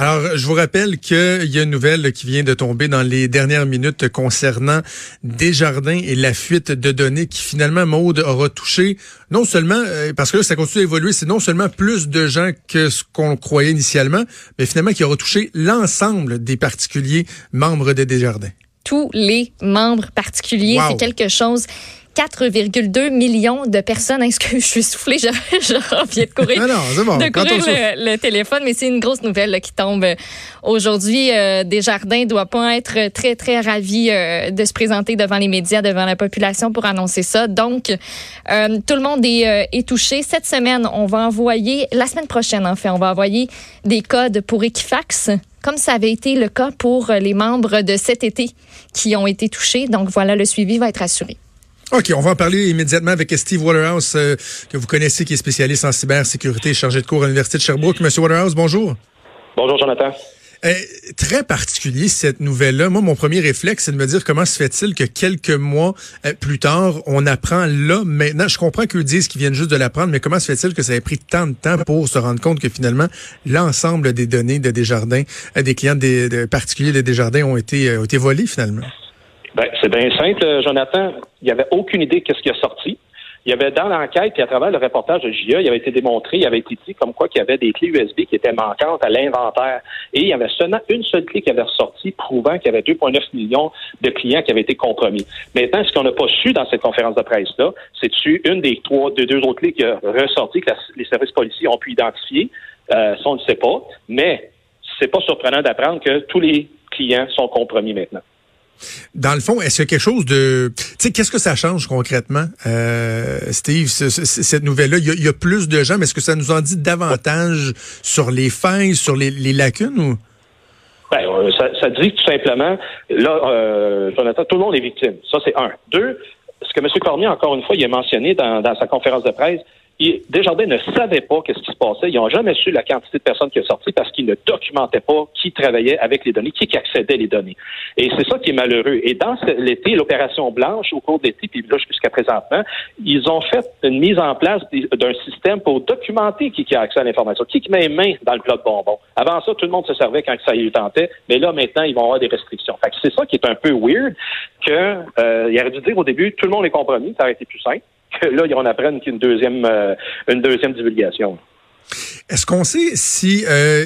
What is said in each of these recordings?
Alors, je vous rappelle qu'il y a une nouvelle qui vient de tomber dans les dernières minutes concernant Desjardins et la fuite de données qui finalement, Maude, aura touché non seulement, euh, parce que là, ça continue d'évoluer, c'est non seulement plus de gens que ce qu'on croyait initialement, mais finalement qui aura touché l'ensemble des particuliers membres de Desjardins tous les membres particuliers. C'est quelque chose 4,2 millions de personnes. Est-ce que je suis soufflée? Je, je reviens de courir, de courir le, téléphone, mais c'est une grosse nouvelle qui tombe aujourd'hui. Euh, Desjardins doit pas être très, très ravi euh, de se présenter devant les médias, devant la population pour annoncer ça. Donc, euh, tout le monde est, euh, est touché. Cette semaine, on va envoyer, la semaine prochaine, en fait, on va envoyer des codes pour Equifax comme ça avait été le cas pour les membres de cet été qui ont été touchés. Donc voilà, le suivi va être assuré. OK, on va en parler immédiatement avec Steve Waterhouse, euh, que vous connaissez, qui est spécialiste en cybersécurité, chargé de cours à l'Université de Sherbrooke. Monsieur Waterhouse, bonjour. Bonjour, Jonathan. Euh, très particulier cette nouvelle-là. Moi, mon premier réflexe, c'est de me dire comment se fait-il que quelques mois euh, plus tard, on apprend là, maintenant. Je comprends qu'eux disent qu'ils viennent juste de l'apprendre, mais comment se fait-il que ça ait pris tant de temps pour se rendre compte que finalement, l'ensemble des données de Desjardins, des clients des, particuliers de Desjardins ont été, ont été volées finalement? Ben, c'est bien simple, euh, Jonathan. Il n'y avait aucune idée de ce qui a sorti. Il y avait dans l'enquête, puis à travers le reportage de JA, il avait été démontré, il avait été dit comme quoi qu'il y avait des clés USB qui étaient manquantes à l'inventaire. Et il y avait seulement une seule clé qui avait ressorti, prouvant qu'il y avait 2,9 millions de clients qui avaient été compromis. Maintenant, ce qu'on n'a pas su dans cette conférence de presse-là, c'est-tu une des trois, deux autres clés qui a ressorti que les services policiers ont pu identifier. Euh, ça, on ne sait pas. Mais c'est pas surprenant d'apprendre que tous les clients sont compromis maintenant. Dans le fond, est-ce qu'il y a quelque chose de... Tu sais, qu'est-ce que ça change concrètement, euh, Steve, cette nouvelle-là? Il, y, a, plus de gens, mais est-ce que ça nous en dit davantage sur les failles, sur les, lacunes ou... Ben, euh, ça, dit tout simplement, là, euh, Jonathan, tout le monde est victime. Ça, c'est un. Deux, ce que M. Cormier, encore une fois, il a mentionné dans sa conférence de presse, Desjardins ne savaient pas qu'est-ce qui se passait. Ils n'ont jamais su la quantité de personnes qui sont sorties parce qu'ils ne documentaient pas qui travaillait avec les données, qui, accédait les données. Et c'est ça qui est malheureux. Et dans l'été, l'opération Blanche, au cours de l'été, puis là jusqu'à présentement, ils ont fait une mise en place d'un système pour documenter qui, a accès à l'information, qui, met main dans le bloc bonbon. Avant ça, tout le monde se servait quand ça y tentait, mais là, maintenant, ils vont avoir des restrictions. Fait c'est ça qui est un peu weird, que euh, il aurait dû dire au début, tout le monde est compromis, ça aurait été plus simple là, on apprenne qu'une deuxième, euh, une deuxième divulgation. Est-ce qu'on sait si il euh,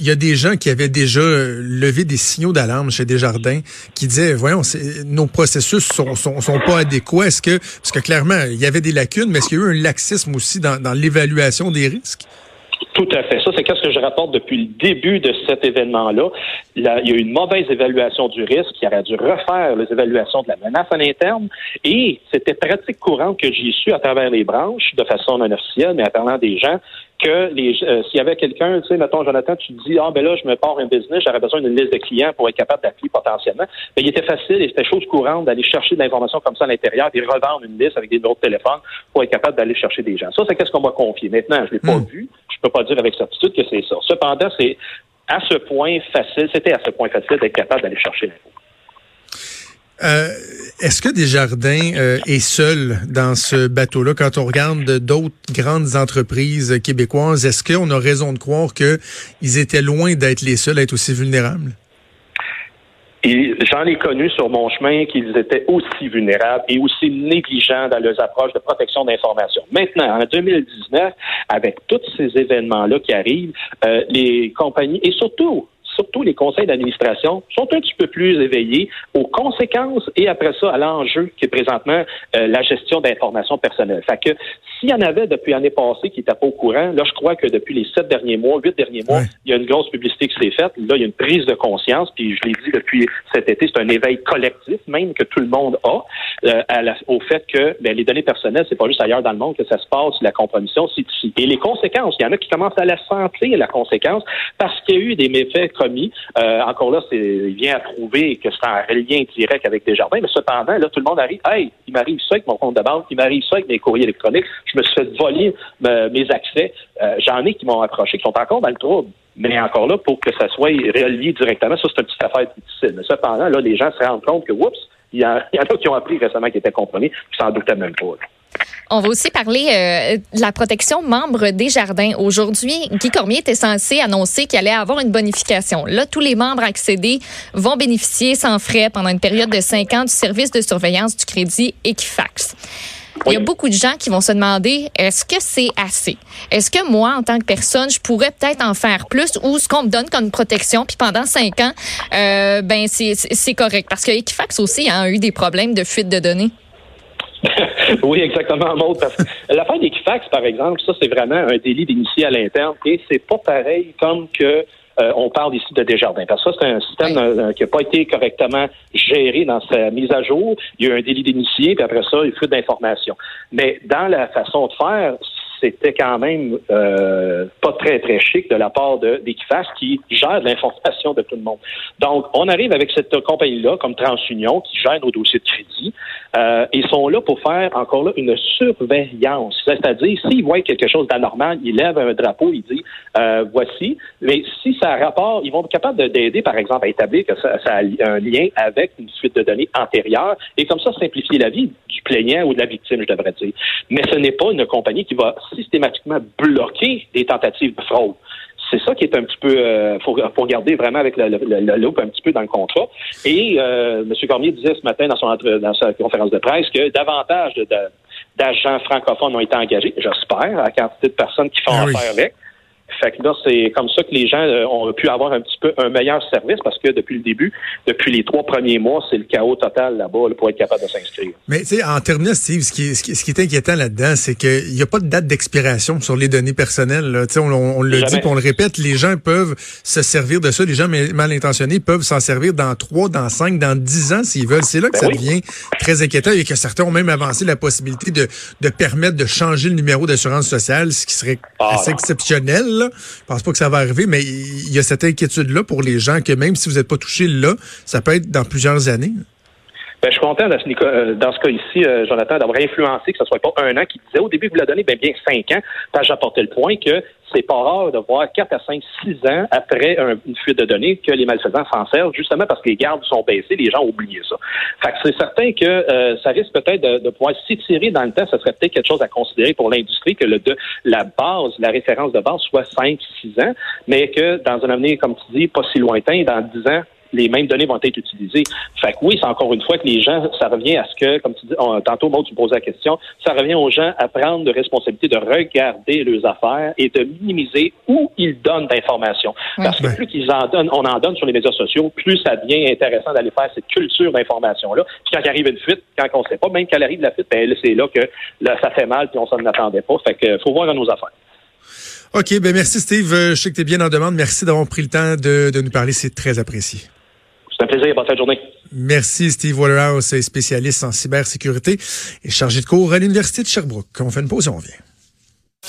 y, a des gens qui avaient déjà levé des signaux d'alarme chez Desjardins qui disaient voyons nos processus sont, sont, pas adéquats est-ce que parce que clairement il y avait des lacunes mais est-ce qu'il y a eu un laxisme aussi dans l'évaluation des risques? Tout à fait. Ça, c'est ce que je rapporte depuis le début de cet événement-là. il y a eu une mauvaise évaluation du risque. Il aurait dû refaire les évaluations de la menace à l'interne. Et c'était pratique courante que j'y su à travers les branches, de façon non officielle, mais en parlant des gens, que les euh, s'il y avait quelqu'un, tu sais, mettons, Jonathan, tu te dis, ah, ben là, je me pars un business, j'aurais besoin d'une liste de clients pour être capable d'appeler potentiellement. Ben, il était facile et c'était chose courante d'aller chercher de l'information comme ça à l'intérieur et revendre une liste avec des numéros de téléphone pour être capable d'aller chercher des gens. Ça, c'est qu'est-ce qu'on m'a confié. Maintenant, je l'ai pas hmm. vu. Peux pas dire avec certitude que c'est ça. Cependant, c'est à ce point facile, c'était à ce point facile d'être capable d'aller chercher l'info. Euh, est-ce que Desjardins euh, est seul dans ce bateau-là? Quand on regarde d'autres grandes entreprises québécoises? Est-ce qu'on a raison de croire qu'ils étaient loin d'être les seuls à être aussi vulnérables? J'en ai connu sur mon chemin qu'ils étaient aussi vulnérables et aussi négligents dans leurs approches de protection d'information. Maintenant, en 2019, avec tous ces événements-là qui arrivent, euh, les compagnies, et surtout surtout les conseils d'administration, sont un petit peu plus éveillés aux conséquences et après ça à l'enjeu qui est présentement euh, la gestion d'informations personnelles. Fait que s'il y en avait depuis l'année passée qui n'étaient pas au courant, là je crois que depuis les sept derniers mois, huit derniers mois, il y a une grosse publicité qui s'est faite. Là, il y a une prise de conscience, puis je l'ai dit depuis cet été, c'est un éveil collectif même que tout le monde a euh, au fait que ben, les données personnelles, c'est pas juste ailleurs dans le monde que ça se passe, la compromission, c'est ici. Et les conséquences, il y en a qui commencent à la sentir, la conséquence, parce qu'il y a eu des méfaits euh, encore là, c'est, il vient à prouver que c'est un lien direct avec Desjardins, mais cependant, là, tout le monde arrive, hey, il m'arrive ça avec mon compte de banque, il m'arrive ça avec mes courriers électroniques, je me suis fait voler euh, mes accès. Euh, j'en ai qui m'ont approché, qui sont encore dans le trouble. Mais encore là, pour que ça soit relié directement, ça, c'est une petite affaire difficile. Mais cependant, là, les gens se rendent compte que, oups, il y, en a qui ont appris récemment qu'ils étaient compromis, qui s'en doutaient même pas. On va aussi parler euh, de la protection membre des jardins. Aujourd'hui, Guy Cormier était censé annoncer qu'il allait avoir une bonification. Là, tous les membres accédés vont bénéficier sans frais pendant une période de cinq ans du service de surveillance du crédit Equifax. Il y a beaucoup de gens qui vont se demander est-ce que c'est assez? Est-ce que moi, en tant que personne, je pourrais peut-être en faire plus ou ce qu'on me donne comme protection, puis pendant cinq ans, euh, ben c'est correct? Parce que Equifax aussi a eu des problèmes de fuite de données. oui, exactement, Maud. Parce que l'affaire d'Equifax, par exemple, ça, c'est vraiment un délit d'initié à l'interne et c'est pas pareil comme que euh, on parle ici de Desjardins. Parce que ça, c'est un système euh, qui n'a pas été correctement géré dans sa mise à jour. Il y a eu un délit d'initié, puis après ça, il faut d'informations. Mais dans la façon de faire, c'était quand même euh, pas très, très chic de la part d'Equifax qui gère l'information de tout le monde. Donc, on arrive avec cette compagnie-là, comme TransUnion, qui gère nos dossiers de crédit. Euh, ils sont là pour faire, encore là, une surveillance. C'est-à-dire, s'ils voient quelque chose d'anormal, ils lèvent un drapeau, ils disent, euh, voici. Mais si ça rapport, ils vont être capables d'aider, par exemple, à établir que ça, ça, a un lien avec une suite de données antérieure et comme ça, simplifier la vie du plaignant ou de la victime, je devrais dire. Mais ce n'est pas une compagnie qui va systématiquement bloquer des tentatives de fraude. C'est ça qui est un petit peu, euh, faut, faut regarder vraiment avec la, loupe un petit peu dans le contrat. Et euh, M. Cormier disait ce matin dans, son, dans sa conférence de presse que davantage d'agents francophones ont été engagés, j'espère, à la quantité de personnes qui font ah affaire avec. Fait que là, c'est comme ça que les gens euh, ont pu avoir un petit peu un meilleur service parce que depuis le début, depuis les trois premiers mois, c'est le chaos total là-bas pour être capable de s'inscrire. Mais tu sais, en terminant, Steve, ce qui, ce qui, est inquiétant là-dedans, c'est qu'il n'y a pas de date d'expiration sur les données personnelles. Là. On, on le dit, on le répète, les gens peuvent se servir de ça. Les gens mal intentionnés peuvent s'en servir dans trois, dans cinq, dans dix ans s'ils veulent. C'est là que ben ça devient très inquiétant et que certains ont même avancé la possibilité de, de permettre de changer le numéro d'assurance sociale, ce qui serait ah. assez exceptionnel. Je Je pense pas que ça va arriver, mais il y a cette inquiétude-là pour les gens que même si vous n'êtes pas touché là, ça peut être dans plusieurs années. Ben, je suis content dans ce, euh, dans ce cas ici, euh, Jonathan, d'avoir influencé que ce soit pas un an qui disait au début vous la donnez, ben bien cinq ans. Parce j'apportais le point que c'est pas rare de voir quatre à cinq, six ans après une fuite de données que les malfaisants s'en servent, justement parce que les gardes sont baissés, les gens ont oublié ça. Fait que c'est certain que euh, ça risque peut-être de, pouvoir s'étirer dans le temps. Ça serait peut-être quelque chose à considérer pour l'industrie que le de, la base, la référence de base soit cinq, six ans, mais que dans un avenir, comme tu dis, pas si lointain, dans dix ans, les mêmes données vont être utilisées. Fait que oui, c'est encore une fois que les gens, ça revient à ce que, comme tu dis, tantôt, moi, tu me posais la question, ça revient aux gens à prendre de responsabilité de regarder leurs affaires et de minimiser où ils donnent d'informations. Parce que plus qu'ils en donnent, on en donne sur les médias sociaux, plus ça devient intéressant d'aller faire cette culture d'information-là. Puis quand il arrive une fuite, quand on ne sait pas, même qu'elle arrive la fuite, ben, c'est là que là, ça fait mal puis on s'en attendait pas. Fait que faut voir dans nos affaires. OK, ben merci Steve. Je sais que tu es bien en demande. Merci d'avoir pris le temps de, de nous parler. C'est très apprécié. Un plaisir. Bonne fin de journée. Merci Steve Waterhouse, spécialiste en cybersécurité et chargé de cours à l'Université de Sherbrooke. On fait une pause et on revient.